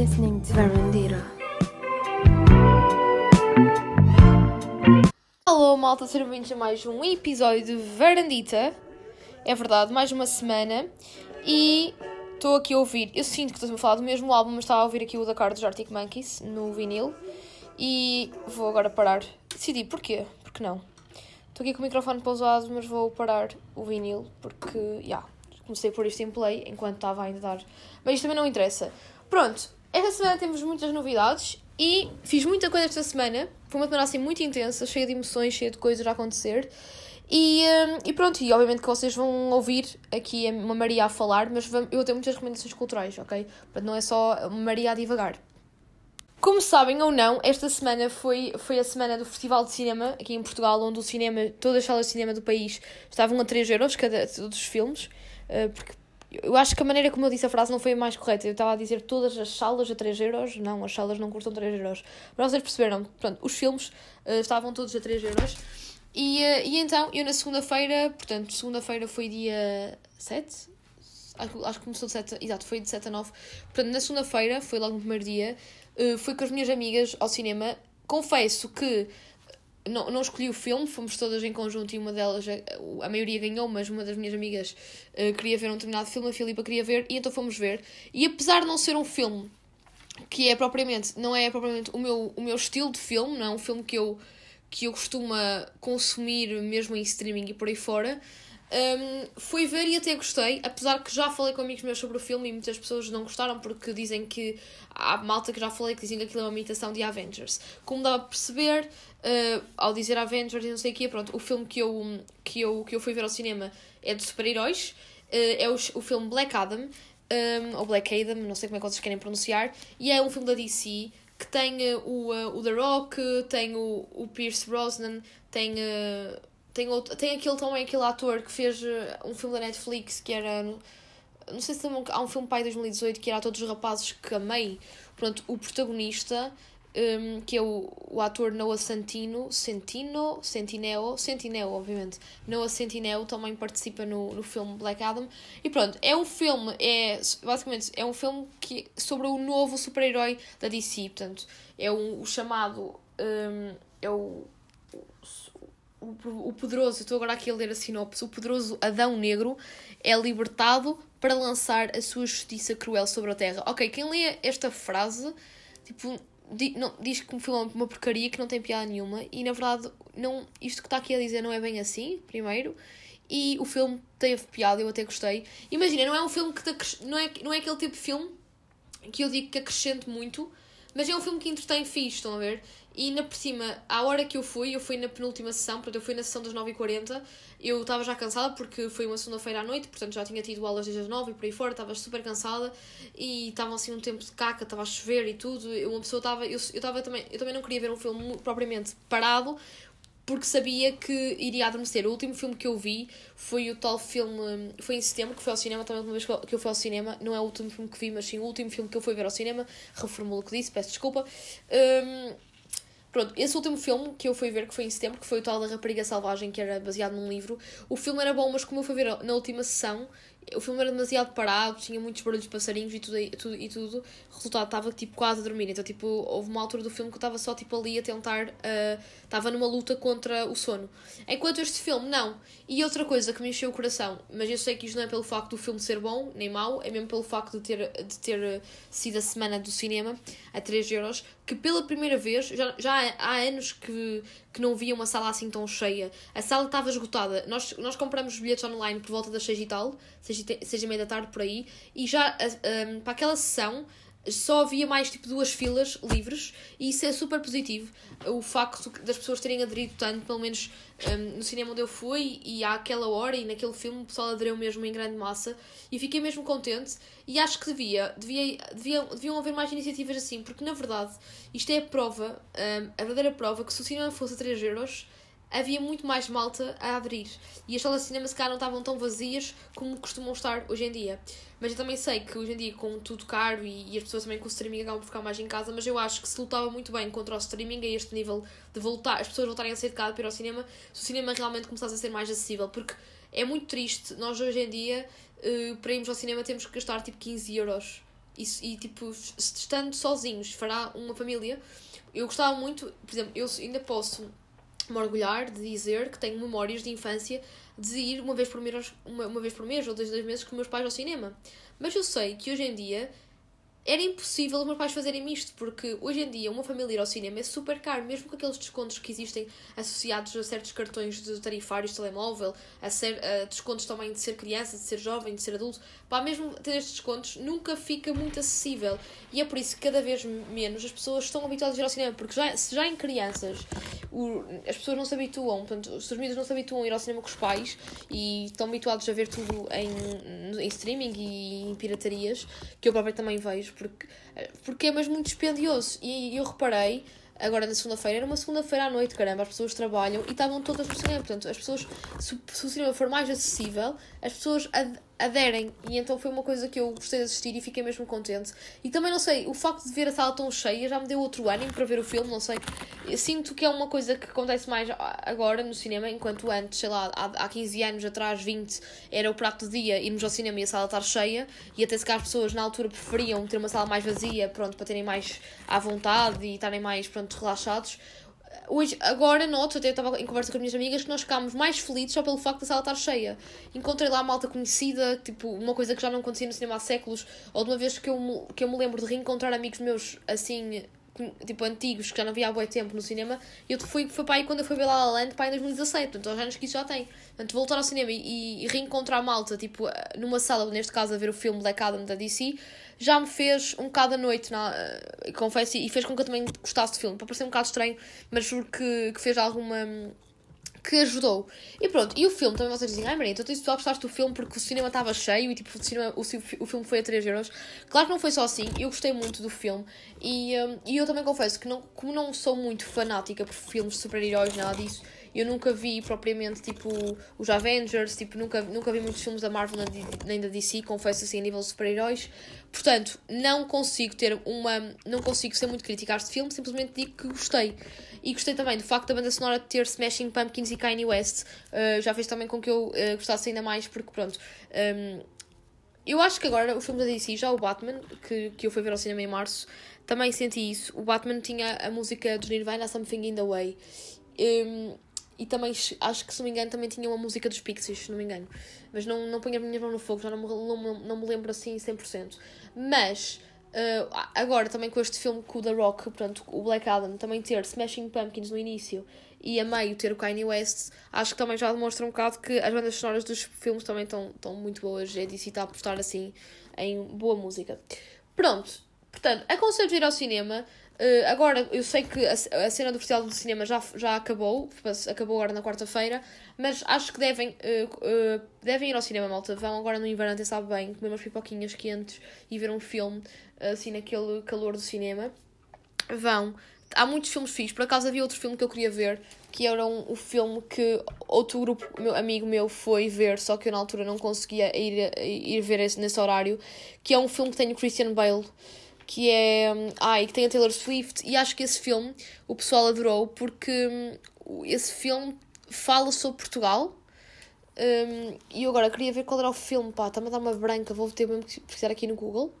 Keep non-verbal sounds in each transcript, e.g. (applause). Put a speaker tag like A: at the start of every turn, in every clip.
A: listening to Verandira.
B: Alô, malta, sejam bem-vindos a mais um episódio de Verandita. É verdade, mais uma semana. E estou aqui a ouvir. Eu sinto que estou a falar do mesmo álbum, mas estava a ouvir aqui o da cara dos Arctic Monkeys no vinil. E vou agora parar. Decidi, porquê? Porque não? Estou aqui com o microfone pausado, mas vou parar o vinil porque, já, yeah, comecei por isto em play enquanto estava ainda a dar. Mas isto também não interessa. Pronto, esta semana temos muitas novidades e fiz muita coisa esta semana. Foi uma semana assim muito intensa, cheia de emoções, cheia de coisas a acontecer. E, um, e pronto, e obviamente que vocês vão ouvir aqui uma Maria a falar, mas eu ter muitas recomendações culturais, ok? Portanto, não é só Maria a divagar. Como sabem ou não, esta semana foi, foi a semana do Festival de Cinema aqui em Portugal, onde o cinema, todas as salas de cinema do país estavam a 3 euros cada todos os filmes, uh, porque eu acho que a maneira como eu disse a frase não foi a mais correta. Eu estava a dizer todas as salas a 3 euros. Não, as salas não custam 3 euros. Mas vocês perceberam, pronto, os filmes uh, estavam todos a 3 euros. E, uh, e então, eu na segunda-feira, portanto, segunda-feira foi dia 7? Acho, acho que começou de 7, exato, foi de 7 a 9. Portanto, na segunda-feira, foi logo no primeiro dia, uh, fui com as minhas amigas ao cinema. Confesso que não, não escolhi o filme, fomos todas em conjunto e uma delas, a, a maioria ganhou, mas uma das minhas amigas uh, queria ver um determinado filme, a Filipa queria ver, e então fomos ver. E apesar de não ser um filme que é propriamente, não é propriamente o meu, o meu estilo de filme, não é um filme que eu, que eu costumo consumir mesmo em streaming e por aí fora, um, fui ver e até gostei, apesar que já falei com amigos meus sobre o filme e muitas pessoas não gostaram porque dizem que há malta que já falei que dizem que aquilo é uma imitação de Avengers. Como dá a perceber, uh, ao dizer Avengers e não sei o quê, pronto, o filme que eu, que eu, que eu fui ver ao cinema é de super-heróis, uh, é o, o filme Black Adam, um, ou Black Adam, não sei como é que vocês querem pronunciar, e é um filme da DC que tem uh, o, o The Rock, tem o, o Pierce Brosnan, tem tem, outro, tem aquele também, aquele ator que fez uh, um filme da Netflix que era. Não sei se há um filme pai de 2018 que era Todos os Rapazes que Amei. Pronto, o protagonista, um, que é o, o ator Noah Santino, Sentino, Sentineo, Sentineo, obviamente. Noah Sentineo também participa no, no filme Black Adam. E pronto, é um filme, é basicamente é um filme que, sobre o novo super-herói da DC. Portanto, é um, o chamado. Um, é o o, poderoso, estou agora aqui a ler a sinopse, o poderoso Adão Negro é libertado para lançar a sua justiça cruel sobre a Terra. Ok, quem lê esta frase, tipo, di, não, diz que o filme é uma porcaria que não tem piada nenhuma, e na verdade, não, isto que está aqui a dizer não é bem assim, primeiro, e o filme teve piada, eu até gostei. Imagina, não é um filme que te, não, é, não é aquele tipo de filme que eu digo que acrescente muito, mas é um filme que entretém fixe, estão a ver? E na por cima, à hora que eu fui, eu fui na penúltima sessão, portanto eu fui na sessão das 9h40, eu estava já cansada porque foi uma segunda-feira à noite, portanto já tinha tido aulas desde as 9 e por aí fora, estava super cansada e estava assim um tempo de caca, estava a chover e tudo, uma pessoa estava, eu, eu, também, eu também não queria ver um filme propriamente parado, porque sabia que iria adormecer. O último filme que eu vi foi o tal filme, foi em setembro, que foi ao cinema, também uma vez que eu fui ao cinema, não é o último filme que vi, mas sim o último filme que eu fui ver ao cinema, reformulo o que disse, peço desculpa. Um, Pronto, esse último filme que eu fui ver, que foi em setembro, que foi o tal da Rapariga Selvagem, que era baseado num livro, o filme era bom, mas como eu fui ver na última sessão, o filme era demasiado parado, tinha muitos barulhos de passarinhos e tudo, e tudo, e tudo. O resultado estava tipo quase a dormir. Então, tipo, houve uma altura do filme que eu estava só tipo ali a tentar. Estava uh, numa luta contra o sono. Enquanto este filme, não. E outra coisa que me encheu o coração, mas eu sei que isto não é pelo facto do filme ser bom nem mau, é mesmo pelo facto de ter, de ter sido a semana do cinema a 3 euros, que pela primeira vez, já, já há anos que, que não via uma sala assim tão cheia. A sala estava esgotada. Nós, nós compramos bilhetes online por volta das 6 e tal, 6 6 e meia da tarde por aí, e já um, para aquela sessão só havia mais tipo duas filas livres e isso é super positivo. O facto das pessoas terem aderido tanto, pelo menos um, no cinema onde eu fui e àquela hora e naquele filme o pessoal aderiu mesmo em grande massa e fiquei mesmo contente e acho que devia, devia, devia deviam haver mais iniciativas assim, porque na verdade isto é a prova, um, a verdadeira prova que se o cinema fosse a 3 euros havia muito mais malta a aderir. E as salas de cinema se calhar não estavam tão vazias como costumam estar hoje em dia. Mas eu também sei que hoje em dia, com tudo caro e, e as pessoas também com o streaming acabam por ficar mais em casa, mas eu acho que se lutava muito bem contra o streaming a este nível de voltar, as pessoas voltarem a sair de casa para ir ao cinema, se o cinema realmente começasse a ser mais acessível. Porque é muito triste, nós hoje em dia, uh, para irmos ao cinema, temos que gastar tipo 15 euros e, e tipo, estando sozinhos, fará uma família. Eu gostava muito, por exemplo, eu ainda posso me orgulhar de dizer que tenho memórias de infância de ir uma vez por mês, uma, uma vez por mês ou dois, dois meses com meus pais ao cinema. Mas eu sei que hoje em dia era impossível os meus pais fazerem isto, porque hoje em dia uma família ir ao cinema é super caro, mesmo com aqueles descontos que existem associados a certos cartões de tarifários de telemóvel, a, ser, a descontos também de ser criança, de ser jovem, de ser adulto, pá, mesmo ter estes descontos nunca fica muito acessível. E é por isso que cada vez menos as pessoas estão habituadas a ir ao cinema, porque já, se já em crianças o, as pessoas não se habituam, portanto, os seus não se habituam a ir ao cinema com os pais e estão habituados a ver tudo em, em streaming e em piratarias, que eu próprio também vejo, porque, porque é mesmo muito dispendioso. E eu reparei agora na segunda-feira, era uma segunda-feira à noite, caramba, as pessoas trabalham e estavam todas no cinema. Portanto, as pessoas, se, o cinema for mais acessível, as pessoas aderem. E então foi uma coisa que eu gostei de assistir e fiquei mesmo contente. E também, não sei, o facto de ver a sala tão cheia já me deu outro ânimo para ver o filme, não sei. Eu sinto que é uma coisa que acontece mais agora no cinema, enquanto antes, sei lá, há, há 15 anos atrás, 20, era o prato do dia irmos ao cinema e a sala estar cheia. E até se cá as pessoas na altura preferiam ter uma sala mais vazia, pronto, para terem mais à vontade e estarem mais, pronto, relaxados hoje, agora noto, até estava em conversa com as minhas amigas, que nós ficámos mais felizes só pelo facto da sala estar cheia. Encontrei lá malta conhecida, tipo, uma coisa que já não acontecia no cinema há séculos, ou de uma vez que eu, me, que eu me lembro de reencontrar amigos meus assim, tipo, antigos, que já não via há muito tempo no cinema, e eu fui, fui para aí quando eu fui ver La La Land, para aí em 2017, portanto, aos anos que isso já tem. Portanto, voltar ao cinema e, e reencontrar malta, tipo, numa sala, neste caso, a ver o filme Black Adam da DC, já me fez um bocado a noite, na, uh, confesso, e fez com que eu também gostasse do filme. Para parecer um bocado estranho, mas juro que, que fez alguma que ajudou. E pronto, e o filme também vocês dizem, ai Maria, então tu só gostaste do filme porque o cinema estava cheio e tipo, o, cinema, o, o filme foi a 3 euros. Claro que não foi só assim, eu gostei muito do filme e, um, e eu também confesso que não, como não sou muito fanática por filmes de super-heróis, nada disso, eu nunca vi propriamente tipo os Avengers, tipo, nunca, nunca vi muitos filmes da Marvel nem da DC, confesso assim, a nível de super-heróis. Portanto, não consigo ter uma. Não consigo ser muito crítica a este filme, simplesmente digo que gostei. E gostei também do facto da banda sonora ter Smashing Pumpkins e Kanye West. Uh, já fez também com que eu uh, gostasse ainda mais, porque pronto. Um, eu acho que agora o filme da DC, já o Batman, que, que eu fui ver ao cinema em março, também senti isso. O Batman tinha a música do Nirvana, Something in the Way. Um, e também acho que, se não me engano, também tinha uma música dos Pixies, se não me engano. Mas não, não ponho a minha mão no fogo, já não me, não, não me lembro assim 100%. Mas, uh, agora também com este filme com o The Rock, portanto, o Black Adam, também ter Smashing Pumpkins no início e a meio ter o Kanye West, acho que também já demonstra um bocado que as bandas sonoras dos filmes também estão, estão muito boas. É disso está a apostar assim em boa música. Pronto, portanto, aconselho ir ao cinema. Uh, agora, eu sei que a, a, cena do Festival do Cinema já, já acabou, acabou agora na quarta-feira, mas acho que devem, uh, uh, devem ir ao cinema, malta. Vão agora no inverno, até sabe bem, comer umas pipoquinhas quentes e ver um filme, assim, naquele calor do cinema. Vão. Há muitos filmes fixos. Por acaso havia outro filme que eu queria ver, que era um, o filme que outro grupo, meu amigo meu, foi ver, só que eu na altura não conseguia ir, ir ver esse, nesse horário, que é um filme que tem o Christian Bale que é. Ai, que tem a Taylor Swift, e acho que esse filme o pessoal adorou porque hum, esse filme fala sobre Portugal. Um, e eu agora queria ver qual era o filme, pá, está-me a dar uma branca, vou ter mesmo que pesquisar aqui no Google.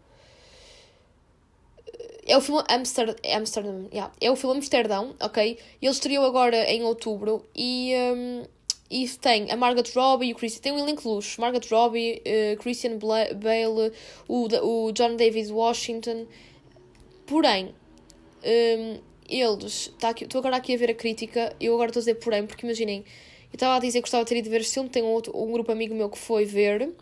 B: É o filme Amsterdam, Amsterdam yeah. é o filme Amsterdão, ok? Ele estreou agora em outubro e, um, e tem a Margot Robbie e o Christian, tem um elenco luxo, Margot Robbie, uh, Christian Bale, o, o John David Washington, porém, um, eles, tá estou agora aqui a ver a crítica, eu agora estou a dizer porém, porque imaginem, eu estava a dizer que gostava de ter ido ver este filme, tem um, outro, um grupo amigo meu que foi ver,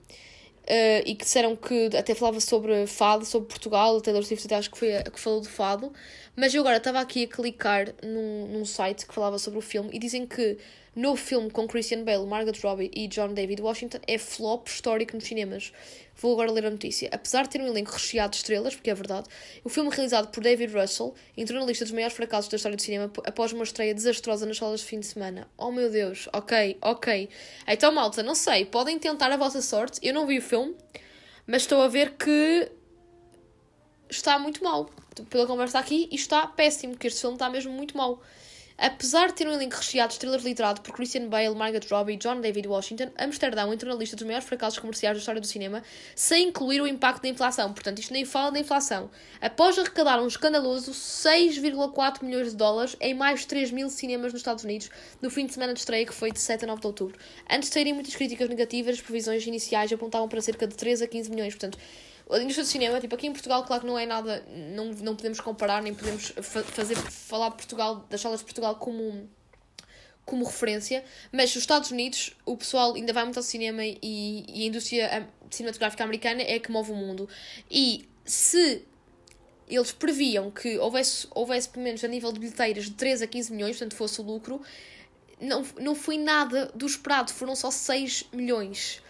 B: Uh, e que disseram que até falava sobre fado, sobre Portugal, o Taylor Swift até acho que foi a que falou de fado, mas eu agora estava aqui a clicar num, num site que falava sobre o filme e dizem que no filme com Christian Bale, Margot Robbie e John David Washington é flop histórico nos cinemas. Vou agora ler a notícia. Apesar de ter um elenco recheado de estrelas, porque é verdade, o filme realizado por David Russell entrou na lista dos maiores fracassos da história do cinema após uma estreia desastrosa nas salas de fim de semana. Oh meu Deus, ok, ok. Então, malta, não sei, podem tentar a vossa sorte. Eu não vi o filme, mas estou a ver que está muito mal. Pela conversa aqui, está péssimo, porque este filme está mesmo muito mal. Apesar de ter um elenco recheado de estrelas liderado por Christian Bale, Margaret Robbie e John David Washington, Amsterdão entrou na lista dos maiores fracassos comerciais da história do cinema, sem incluir o impacto da inflação. Portanto, isto nem fala da inflação. Após arrecadar um escandaloso 6,4 milhões de dólares em mais de 3 mil cinemas nos Estados Unidos, no fim de semana de estreia que foi de 7 a 9 de outubro. Antes de saírem muitas críticas negativas, as previsões iniciais apontavam para cerca de 3 a 15 milhões. Portanto, a indústria do cinema, tipo, aqui em Portugal, claro que não é nada, não, não podemos comparar, nem podemos fa fazer, falar Portugal, das salas de Portugal como, como referência, mas nos Estados Unidos o pessoal ainda vai muito ao cinema e, e a indústria cinematográfica americana é que move o mundo. E se eles previam que houvesse, houvesse pelo menos a nível de bilheteiras de 3 a 15 milhões, portanto fosse o lucro, não, não foi nada do esperado, foram só 6 milhões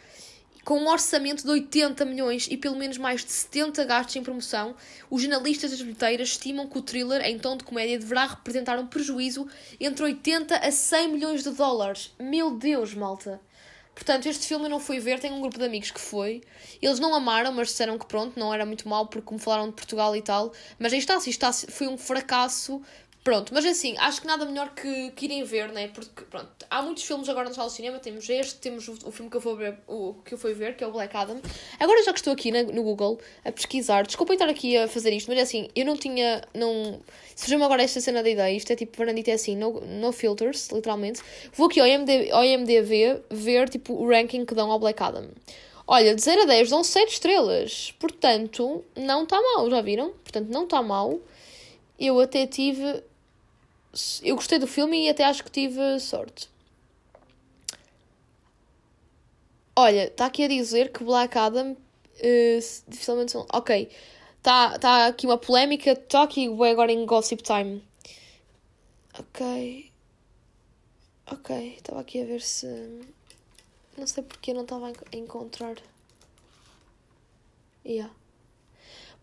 B: com um orçamento de 80 milhões e pelo menos mais de 70 gastos em promoção, os jornalistas das bilheteiras estimam que o thriller, em tom de comédia, deverá representar um prejuízo entre 80 a 100 milhões de dólares. Meu Deus, malta! Portanto, este filme eu não fui ver, tenho um grupo de amigos que foi. Eles não amaram, mas disseram que pronto, não era muito mal, porque como falaram de Portugal e tal. Mas aí está, isto está, foi um fracasso Pronto, mas assim, acho que nada melhor que, que irem ver, né? Porque, pronto, há muitos filmes agora na sala de cinema. Temos este, temos o, o filme que eu, ver, o, que eu fui ver, que é o Black Adam. Agora, já que estou aqui na, no Google a pesquisar, desculpem estar aqui a fazer isto, mas é assim, eu não tinha. Não... Surgiu-me agora esta cena da ideia, isto é tipo, Varandita é assim, no, no filters, literalmente. Vou aqui ao, IMD, ao IMDB ver, tipo, o ranking que dão ao Black Adam. Olha, de 0 a 10 dão 7 estrelas. Portanto, não está mal, já viram? Portanto, não está mal. Eu até tive eu gostei do filme e até acho que tive sorte. Olha, está aqui a dizer que Black Adam uh, dificilmente são. Ok. Está tá aqui uma polémica. Está aqui agora em Gossip Time. Ok. Ok. Estava aqui a ver se. Não sei porque não estava a encontrar. Yeah.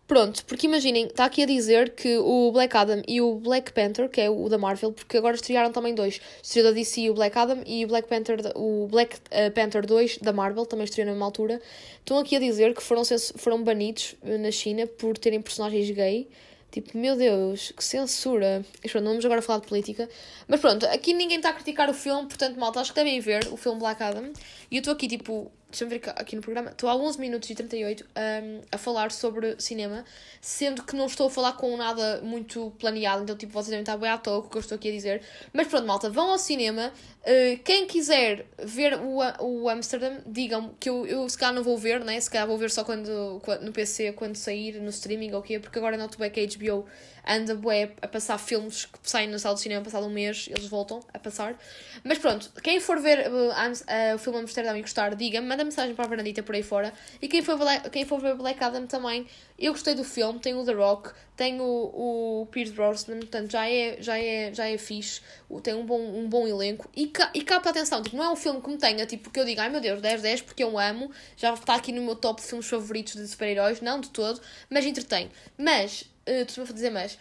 B: Pronto, porque imaginem, está aqui a dizer que o Black Adam e o Black Panther, que é o da Marvel, porque agora estrearam também dois. Estreou da DC o Black Adam e o Black Panther, o Black uh, Panther 2 da Marvel, também estreou na mesma altura. Estão aqui a dizer que foram, foram banidos eh, na China por terem personagens gay. Tipo, meu Deus, que censura. E pronto, vamos agora falar de política. Mas pronto, aqui ninguém está a criticar o filme, portanto, malta, acho que devem ver o filme Black Adam. E eu estou aqui, tipo, deixa-me ver aqui no programa, estou há 11 minutos e 38 um, a falar sobre cinema, sendo que não estou a falar com nada muito planeado, então tipo, vocês devem estar bem à toa com o que eu estou aqui a dizer. Mas pronto, malta, vão ao cinema. Uh, quem quiser ver o, o Amsterdam, digam que eu, eu se calhar não vou ver, né? Se calhar vou ver só quando, quando no PC, quando sair, no streaming ou o quê, porque agora noto bem que a HBO anda bué a passar filmes que saem na sala de cinema passado um mês, eles voltam a passar. Mas pronto, quem for ver uh, uh, o filme Amsterdã e gostar, diga-me, manda mensagem para a Fernandita por aí fora. E quem for, quem for ver Black Adam também, eu gostei do filme, tem o The Rock, tem o, o Pierce Brosnan, portanto já é, já é, já é fixe, tem um bom, um bom elenco e, ca, e capta a atenção, tipo, não é um filme que me tenha, tipo, que eu diga, ai meu Deus, 10, 10, porque eu amo, já está aqui no meu top de filmes favoritos de super-heróis, não de todo, mas entretém. Mas uh, tu dizer mas.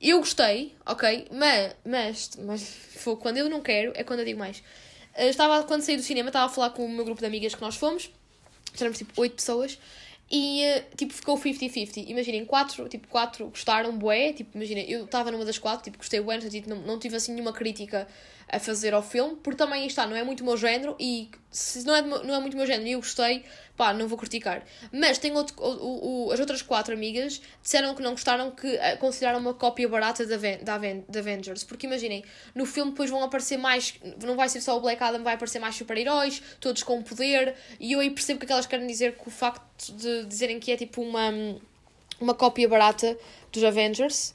B: Eu gostei, ok, mas, mas, mas quando eu não quero, é quando eu digo mais. Uh, estava, quando saí do cinema, estava a falar com o meu grupo de amigas que nós fomos, éramos tipo 8 pessoas, e uh, tipo ficou 50-50. Imaginem, quatro, tipo, quatro gostaram, bué, tipo, imaginem, eu estava numa das quatro, tipo, gostei bué, tipo, não, não tive assim nenhuma crítica a fazer ao filme, porque também está, não é muito o meu género e se não é, não é muito o meu género e eu gostei, pá, não vou criticar. Mas tem outro, o, o, as outras quatro amigas disseram que não gostaram, que consideraram uma cópia barata da, da, da Avengers, porque imaginem, no filme depois vão aparecer mais, não vai ser só o Black Adam, vai aparecer mais super-heróis, todos com poder, e eu aí percebo que elas querem dizer que o facto de dizerem que é tipo uma, uma cópia barata dos Avengers.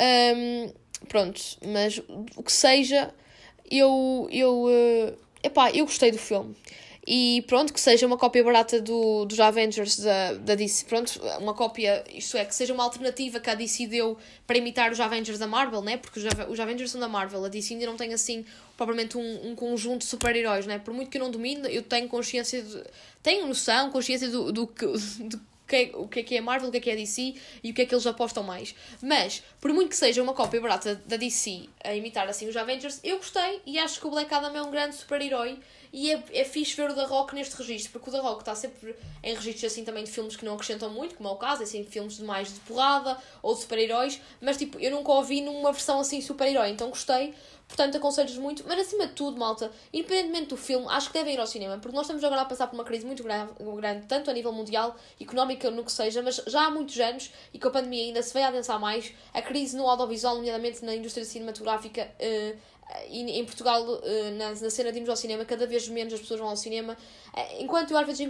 B: Um, pronto, mas o que seja, eu, eu, uh, epá, eu gostei do filme. E pronto, que seja uma cópia barata do, dos Avengers da, da DC. Pronto, uma cópia, isto é, que seja uma alternativa que a DC deu para imitar os Avengers da Marvel, né? Porque os, os Avengers são da Marvel, a DC ainda não tem assim propriamente um, um conjunto de super-heróis, né? Por muito que eu não domine, eu tenho consciência, de, tenho noção, consciência do, do, (laughs) do, do que é, o que é que é Marvel, o que é que é DC e o que é que eles apostam mais. Mas, por muito que seja uma cópia barata da DC a imitar assim os Avengers, eu gostei e acho que o Black Adam é um grande super-herói e é, é fixe ver o da Rock neste registro, porque o da Rock está sempre em registros assim também de filmes que não acrescentam muito, como é o caso, assim, filmes de mais de porrada ou de super-heróis, mas tipo, eu nunca ouvi numa versão assim super-herói, então gostei, Portanto, aconselho-vos muito, mas acima de tudo, malta, independentemente do filme, acho que devem ir ao cinema, porque nós estamos agora a passar por uma crise muito grande, tanto a nível mundial, económica, no que seja, mas já há muitos anos, e com a pandemia ainda se veio a adensar mais, a crise no audiovisual, nomeadamente na indústria cinematográfica, uh, em Portugal, eh, na, na cena de irmos ao cinema, cada vez menos as pessoas vão ao cinema. Eh, enquanto eu às vezes,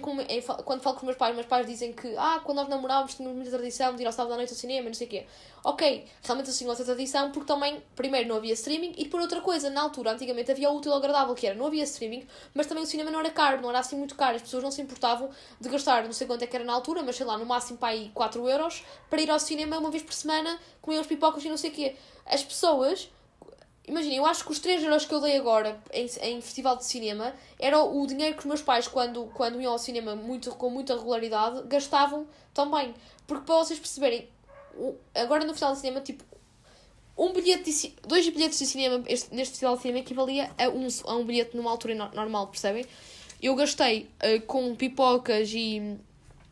B: quando falo com os meus pais, meus pais dizem que ah, quando nós namorávamos tínhamos muita tradição de ir ao sábado à noite ao cinema, não sei o quê. Ok, realmente assim essa tradição, porque também, primeiro, não havia streaming e por outra coisa, na altura, antigamente havia o útil agradável, que era não havia streaming, mas também o cinema não era caro, não era assim muito caro. As pessoas não se importavam de gastar, não sei quanto é que era na altura, mas sei lá, no máximo para aí 4 euros para ir ao cinema uma vez por semana, comer os pipocas e não sei o quê. As pessoas Imagina, eu acho que os 3 euros que eu dei agora em, em festival de cinema era o dinheiro que os meus pais, quando, quando iam ao cinema muito, com muita regularidade, gastavam também. Porque para vocês perceberem, agora no festival de cinema, tipo, um bilhete de, dois bilhetes de cinema este, neste festival de cinema equivalia a um, a um bilhete numa altura normal, percebem? Eu gastei uh, com pipocas e.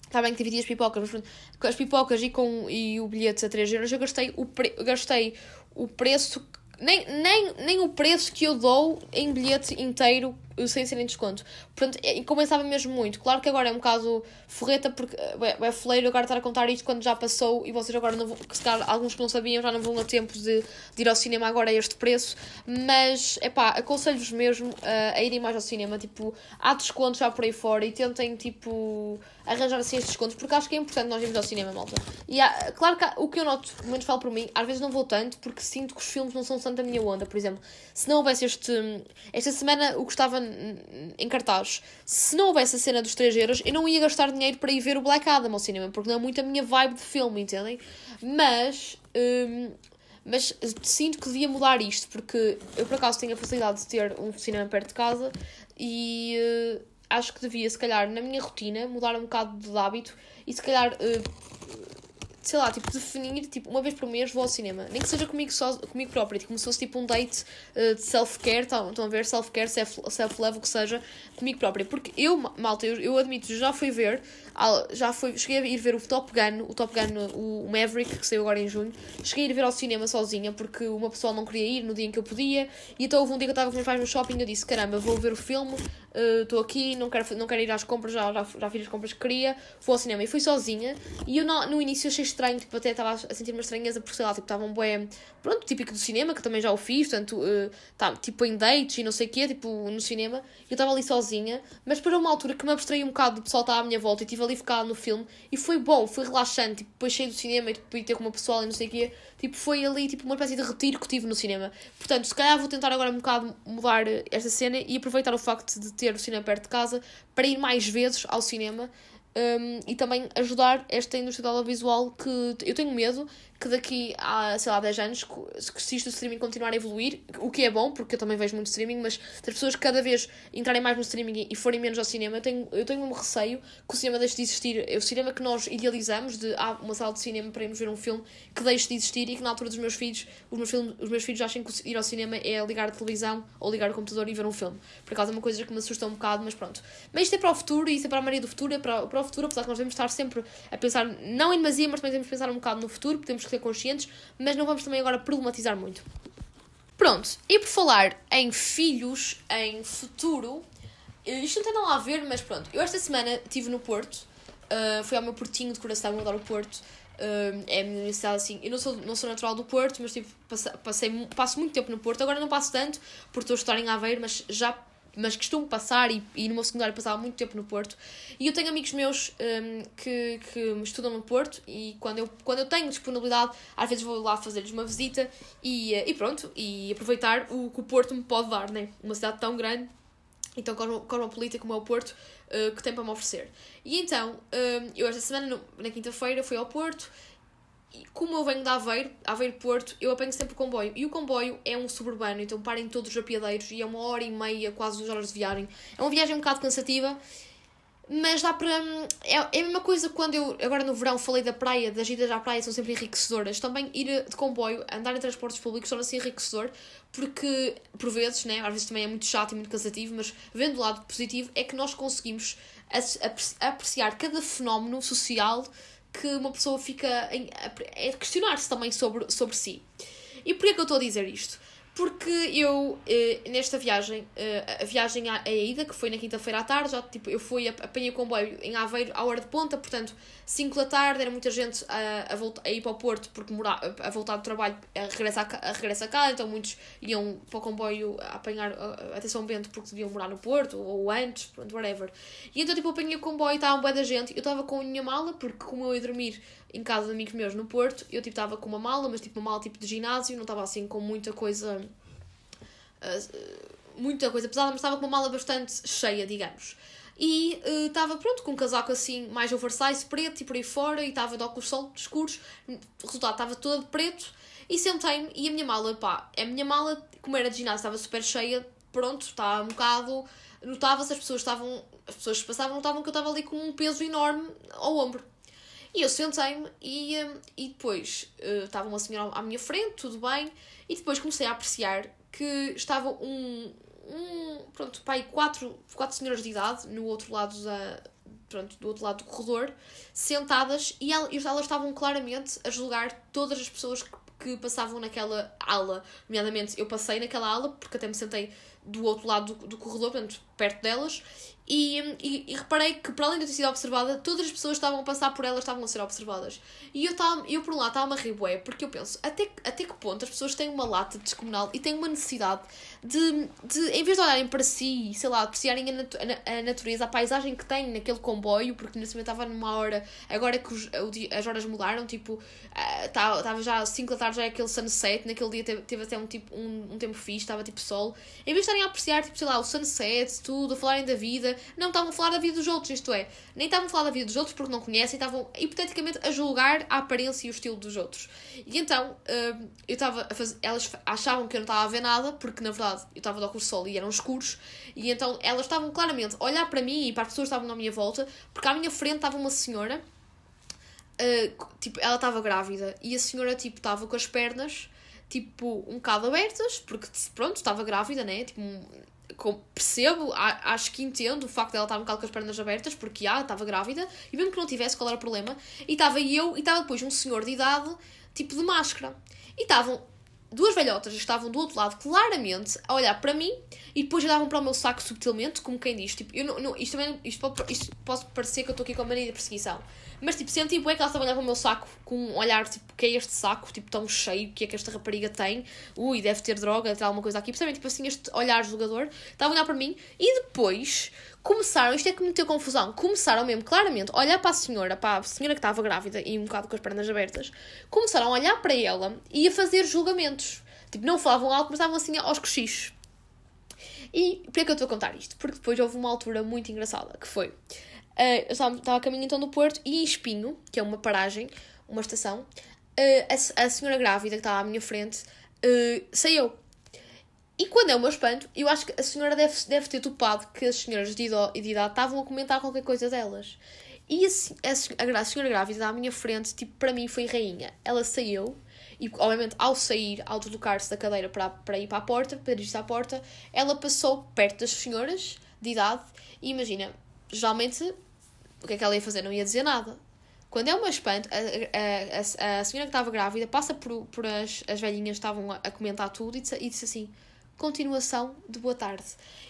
B: Está bem que dividi as pipocas, mas com as pipocas e, com, e o bilhete a 3 euros, eu gastei o, pre, gastei o preço nem, nem, nem o preço que eu dou em bilhete inteiro sem ser em desconto. Portanto, é, compensava mesmo muito. Claro que agora é um bocado forreta, porque é, é foleiro agora estar a contar isto quando já passou e vocês agora não vão, se calhar alguns que não sabiam já não vão a tempo de, de ir ao cinema agora a este preço. Mas, é pá, aconselho-vos mesmo uh, a irem mais ao cinema. Tipo, há descontos já por aí fora e tentem, tipo, arranjar assim estes descontos, porque acho que é importante nós irmos ao cinema, malta. E há, claro que há, o que eu noto, pelo menos falo por mim, às vezes não vou tanto, porque sinto que os filmes não são tanto a minha onda. Por exemplo, se não houvesse este. Esta semana o que estava em cartaz. Se não houvesse a cena dos 3 euros, eu não ia gastar dinheiro para ir ver o Black Adam ao cinema, porque não é muito a minha vibe de filme, entendem? Mas. Hum, mas sinto que devia mudar isto, porque eu por acaso tenho a facilidade de ter um cinema perto de casa e uh, acho que devia, se calhar, na minha rotina, mudar um bocado de hábito e se calhar uh, sei lá, tipo, definir, tipo, uma vez por mês vou ao cinema. Nem que seja comigo, só, comigo própria, tipo, como se fosse tipo um date uh, de self-care, estão, estão a ver? Self-care, self-love, o que seja, comigo própria. Porque eu, malta, eu, eu admito, já fui ver, já fui, cheguei a ir ver o Top Gun, o Top Gun, o Maverick, que saiu agora em junho. Cheguei a ir ver ao cinema sozinha, porque uma pessoa não queria ir no dia em que eu podia. E então houve um dia que eu estava com os meus pais no shopping e eu disse, caramba, vou ver o filme, estou uh, aqui, não quero, não quero ir às compras, já, já, já fiz as compras que queria, vou ao cinema. E fui sozinha, e eu no, no início achei estranho, tipo, até estava a sentir uma estranheza, porque sei lá, tipo, estava um bué, pronto, típico do cinema, que também já o fiz, portanto, uh, tá, tipo, em dates e não sei o quê, tipo, no cinema, eu estava ali sozinha, mas depois uma altura que me abstraí um bocado do pessoal estar à minha volta e estive ali focado no filme, e foi bom, foi relaxante, tipo, depois cheio do cinema e, tipo, e ter com uma pessoa e não sei o quê, tipo, foi ali, tipo, uma espécie de retiro que tive no cinema. Portanto, se calhar vou tentar agora um bocado mudar esta cena e aproveitar o facto de ter o cinema perto de casa para ir mais vezes ao cinema um, e também ajudar esta indústria do audiovisual que eu tenho medo que daqui a, sei lá, 10 anos, que se isto do streaming continuar a evoluir, o que é bom, porque eu também vejo muito streaming, mas se as pessoas cada vez entrarem mais no streaming e forem menos ao cinema, eu tenho, eu tenho um receio que o cinema deixe de existir. É o cinema que nós idealizamos, de ah, uma sala de cinema para irmos ver um filme, que deixe de existir e que na altura dos meus filhos, os meus, filmes, os meus filhos achem que ir ao cinema é ligar a televisão ou ligar o computador e ver um filme. Por acaso é uma coisa que me assusta um bocado, mas pronto. Mas isto é para o futuro e isto é para a Maria do futuro, é para, para o futuro, apesar que nós devemos estar sempre a pensar, não em demasia, mas também devemos pensar um bocado no futuro, porque temos que ser conscientes, mas não vamos também agora problematizar muito. Pronto, e por falar em filhos, em futuro, isto não tem nada a ver, mas pronto, eu esta semana estive no Porto, uh, fui ao meu portinho de coração, eu adoro o Porto, uh, é a minha universidade assim, eu não sou, não sou natural do Porto, mas tipo, passei, passo muito tempo no Porto, agora não passo tanto, porque estou a estudar em Aveiro, mas já mas costumo passar e, e no meu secundário passava muito tempo no Porto. E eu tenho amigos meus um, que, que estudam no Porto e quando eu, quando eu tenho disponibilidade, às vezes vou lá fazer-lhes uma visita e, eh, e pronto, e aproveitar o que o Porto me pode dar, né? Uma cidade tão grande então cosmopolita como é o Porto, uh, que tem para me oferecer. E então, um, eu esta semana, na quinta-feira, fui ao Porto como eu venho de Aveiro, Aveiro Porto, eu apanho sempre o comboio. E o comboio é um suburbano, então parem todos os apiadeiros e é uma hora e meia, quase duas horas de viagem. É uma viagem um bocado cansativa, Mas dá para. É, é a mesma coisa quando eu, agora no verão, falei da praia, das idas à praia são sempre enriquecedoras. Também ir de comboio, andar em transportes públicos, torna-se enriquecedor, porque, por vezes, né, às vezes também é muito chato e muito cansativo, mas vendo o lado positivo, é que nós conseguimos apreciar cada fenómeno social que uma pessoa fica em, a questionar-se também sobre, sobre si. E porquê que eu estou a dizer isto? Porque eu, eh, nesta viagem, eh, a viagem à, à ida, que foi na quinta-feira à tarde, já, tipo, eu fui, apanhei comboio em Aveiro à hora de ponta, portanto, 5 da tarde, era muita gente a, a, voltar, a ir para o Porto, porque mora, a voltar do trabalho, a regressar a, regressa a cá, então muitos iam para o comboio a apanhar a, a São Bento porque deviam morar no Porto, ou antes, pronto, whatever. E então, tipo, apanhei o comboio, estava um bué da gente, eu estava com a minha mala, porque como eu ia dormir em casa de amigos meus no Porto, eu tipo estava com uma mala, mas tipo uma mala tipo de ginásio, não estava assim com muita coisa. Uh, muita coisa pesada, mas estava com uma mala bastante cheia, digamos. E estava uh, pronto, com um casaco assim mais oversize, preto e por aí fora, e estava de óculos sol escuros. Resultado estava todo preto. E sentei-me e a minha mala, pá, a minha mala, como era de ginásio, estava super cheia, pronto, estava um bocado. Notava-se, as pessoas estavam. As pessoas passavam notavam que eu estava ali com um peso enorme ao ombro. E eu sentei-me e, hum, e depois uh, estava uma senhora à minha frente, tudo bem, e depois comecei a apreciar que estava um, um pronto, pai, quatro, quatro senhoras de idade no outro lado da, pronto, do outro lado do corredor, sentadas, e elas, elas estavam claramente a julgar todas as pessoas que, que passavam naquela ala. Nomeadamente, eu passei naquela ala, porque até me sentei do outro lado do, do corredor, portanto, perto delas, e, e, e, reparei que, para além de ter sido observada, todas as pessoas que estavam a passar por ela estavam a ser observadas. E eu, tava, eu por um lado, estava a rir bué, porque eu penso, até, até que ponto as pessoas têm uma lata descomunal e têm uma necessidade de, de em vez de olharem para si, sei lá, apreciarem a, natu a, a natureza, a paisagem que têm naquele comboio, porque nesse momento estava numa hora, agora que os, as horas mudaram, tipo, estava uh, já 5 da tarde, já é aquele sunset, naquele dia teve, teve até um, tipo, um, um tempo fixe, estava tipo sol. Em vez de estarem a apreciar, tipo, sei lá, o sunset, tudo, a falarem da vida, não estavam a falar da vida dos outros, isto é, nem estavam a falar da vida dos outros porque não conhecem, estavam hipoteticamente a julgar a aparência e o estilo dos outros. E então, uh, eu estava a fazer, elas achavam que eu não estava a ver nada, porque na verdade eu estava de óculos sol e eram escuros, e então elas estavam claramente a olhar para mim e para as pessoas que estavam à minha volta, porque à minha frente estava uma senhora, uh, tipo, ela estava grávida, e a senhora, tipo, estava com as pernas tipo, um bocado abertas, porque pronto, estava grávida, né? Tipo, percebo, acho que entendo o facto dela estar um bocado com as pernas abertas, porque já estava grávida, e mesmo que não tivesse, qual era o problema? E estava eu, e estava depois um senhor de idade, tipo de máscara. E estavam duas velhotas estavam do outro lado, claramente, a olhar para mim e depois olhavam para o meu saco subtilmente, como quem diz, tipo, eu não, não isto também, isto pode, isto pode parecer que eu estou aqui com a mania de perseguição, mas tipo, senti é que elas estavam a olhar para o meu saco com um olhar, tipo, que é este saco, tipo, tão cheio, que é que esta rapariga tem, ui, deve ter droga, tem alguma coisa aqui, percebem, tipo assim, este olhar jogador, estavam a olhar para mim e depois começaram, isto é que me meteu confusão, começaram mesmo claramente a olhar para a senhora, para a senhora que estava grávida e um bocado com as pernas abertas, começaram a olhar para ela e a fazer julgamentos. Tipo, não falavam alto, mas estavam assim aos cochichos. E por que é que eu estou a contar isto? Porque depois houve uma altura muito engraçada, que foi... Uh, eu estava, a caminho então do Porto e em Espinho, que é uma paragem, uma estação, uh, a, a senhora grávida que estava à minha frente uh, saiu. E quando é o meu espanto, eu acho que a senhora deve, deve ter topado que as senhoras de de idade estavam a comentar qualquer coisa delas. E a, a, a senhora grávida à minha frente, tipo, para mim foi rainha. Ela saiu e, obviamente, ao sair, ao deslocar-se da cadeira para, para ir para a porta, para dirigir-se à porta, ela passou perto das senhoras de idade e imagina, geralmente, o que é que ela ia fazer? Não ia dizer nada. Quando é uma espanto, a, a, a, a senhora que estava grávida passa por, por as, as velhinhas que estavam a, comentar tudo e disse, e disse assim: continuação de boa tarde.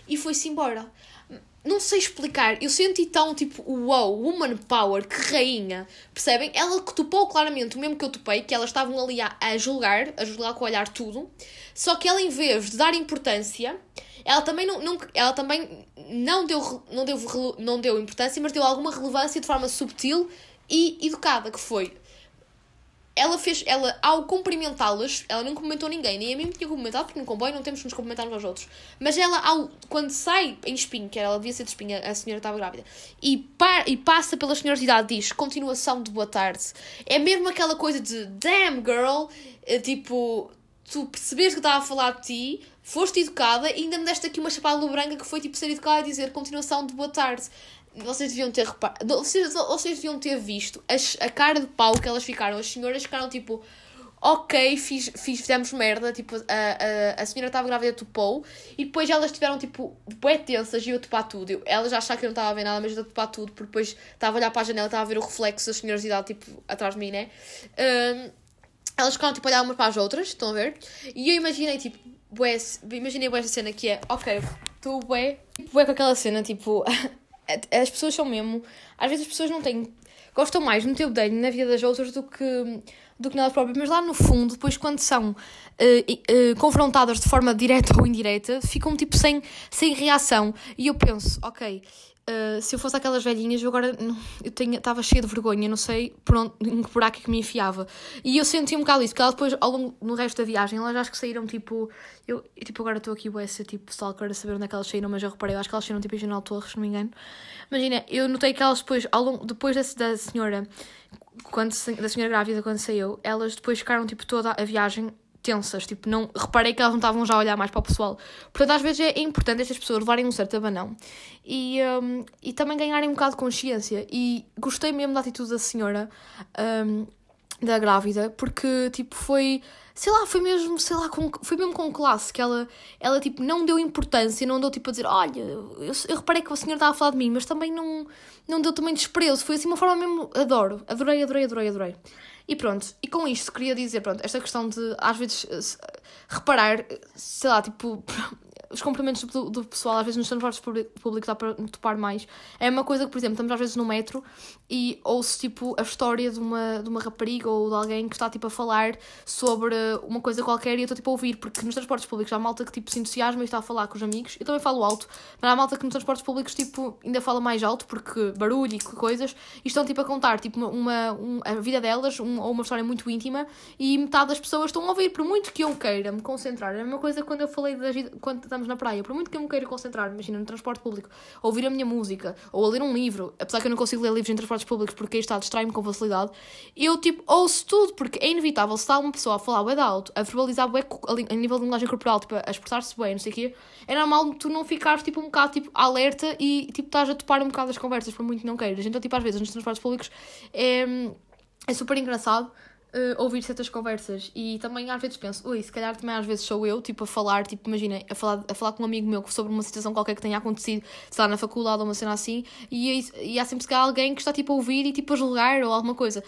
B: E foi-se embora. Não sei explicar, eu senti tão tipo, wow, woman power, que rainha, percebem? Ela topou claramente o mesmo que eu topei, que elas estavam ali a, a julgar, a julgar com o olhar tudo, só que ela em vez de dar importância, ela também não, não, ela também não, deu, não, deu, não deu importância, mas deu alguma relevância de forma subtil e educada, que foi ela fez, ela, ao cumprimentá-las, ela não cumprimentou ninguém, nem a mim me tinha cumprimentado, porque no comboio não temos que nos cumprimentar uns aos outros. Mas ela, ao, quando sai em espinho, que ela devia ser de espinho, a senhora estava grávida, e, par, e passa pelas senhoras de idade, diz continuação de boa tarde. É mesmo aquela coisa de damn girl, é, tipo, tu percebes que estava a falar de ti, foste educada e ainda me deste aqui uma chapada branca que foi tipo ser educada e dizer continuação de boa tarde. Vocês deviam ter reparado. Vocês, vocês deviam ter visto as, a cara de pau que elas ficaram. As senhoras ficaram tipo. Ok, fiz, fiz, fizemos merda. Tipo, a, a, a senhora estava grávida, topou. E depois elas tiveram tipo. Bué tensas e eu topar tudo. Elas acharam que eu não estava a ver nada, mas eu topar tudo. Porque depois estava a olhar para a janela, estava a ver o reflexo das senhoras de idade tipo atrás de mim, né? Um, elas ficaram tipo a olhar umas para as outras, estão a ver? E eu imaginei tipo. Bué, imaginei bué essa cena que é. Ok, estou bué. Bué com aquela cena tipo. (laughs) as pessoas são mesmo. Às vezes as pessoas não têm. gostam mais no teu bem na vida das outras do que, do que nela própria, mas lá no fundo, depois quando são uh, uh, confrontadas de forma direta ou indireta, ficam tipo sem, sem reação. E eu penso, ok, Uh, se eu fosse aquelas velhinhas, eu agora eu estava cheia de vergonha, não sei por onde, em que buraco é que me enfiava. E eu senti um bocado isso, porque elas depois, ao longo no resto da viagem, elas acho que saíram tipo. Eu, tipo, agora estou aqui, vou ser tipo stalker a saber onde é que elas saíram, mas eu reparei, eu acho que elas saíram tipo em General Torres, se não me engano. Imagina, eu notei que elas depois, ao longo, depois desse, da senhora, quando, da senhora grávida, quando saiu, elas depois ficaram tipo toda a viagem tensas, tipo, não reparei que elas não estavam já a olhar mais para o pessoal. Portanto, às vezes é importante estas pessoas levarem um certo abanão e, um, e também ganharem um bocado de consciência. E gostei mesmo da atitude da senhora, um, da grávida, porque, tipo, foi, sei lá, foi mesmo, sei lá, com, foi mesmo com classe, que ela, ela, tipo, não deu importância, não deu, tipo, a dizer, olha, eu, eu reparei que a senhora estava a falar de mim, mas também não, não deu também desprezo, foi assim uma forma mesmo, adoro, adorei, adorei, adorei, adorei. E pronto, e com isto queria dizer, pronto, esta questão de às vezes reparar, sei lá, tipo, os cumprimentos do, do, pessoal, às vezes nos transportes públicos dá para topar mais. É uma coisa que, por exemplo, estamos às vezes no metro e ouço tipo a história de uma, de uma rapariga ou de alguém que está tipo a falar sobre uma coisa qualquer e eu estou tipo a ouvir, porque nos transportes públicos há malta que tipo se entusiasma e está a falar com os amigos. Eu também falo alto, mas há malta que nos transportes públicos tipo ainda fala mais alto porque barulho e coisas e estão tipo a contar tipo uma, uma a vida delas um, ou uma história muito íntima e metade das pessoas estão a ouvir, por muito que eu queira me concentrar. É a mesma coisa quando eu falei das, quando na praia, por muito que eu me queira concentrar, imagina no transporte público, ouvir a minha música ou a ler um livro, apesar que eu não consigo ler livros em transportes públicos porque aí está distrai-me com facilidade, eu tipo ouço tudo, porque é inevitável se está uma pessoa a falar bem alto, a verbalizar bem a nível de linguagem corporal, tipo, a expressar-se bem, não sei o quê, é normal tu não ficares tipo um bocado tipo alerta e tipo estás a topar um bocado as conversas, por muito que não queiras. Então, tipo, às vezes nos transportes públicos é, é super engraçado uh, ouvir certas conversas. E também às vezes penso, ui, se calhar também às vezes sou eu, tipo, a falar, tipo, imagina, a falar, a falar com um amigo meu sobre uma situação qualquer que tenha acontecido, sei lá, na faculdade ou uma cena assim, e, e há sempre se calhar alguém que está, tipo, a ouvir e, tipo, a julgar ou alguma coisa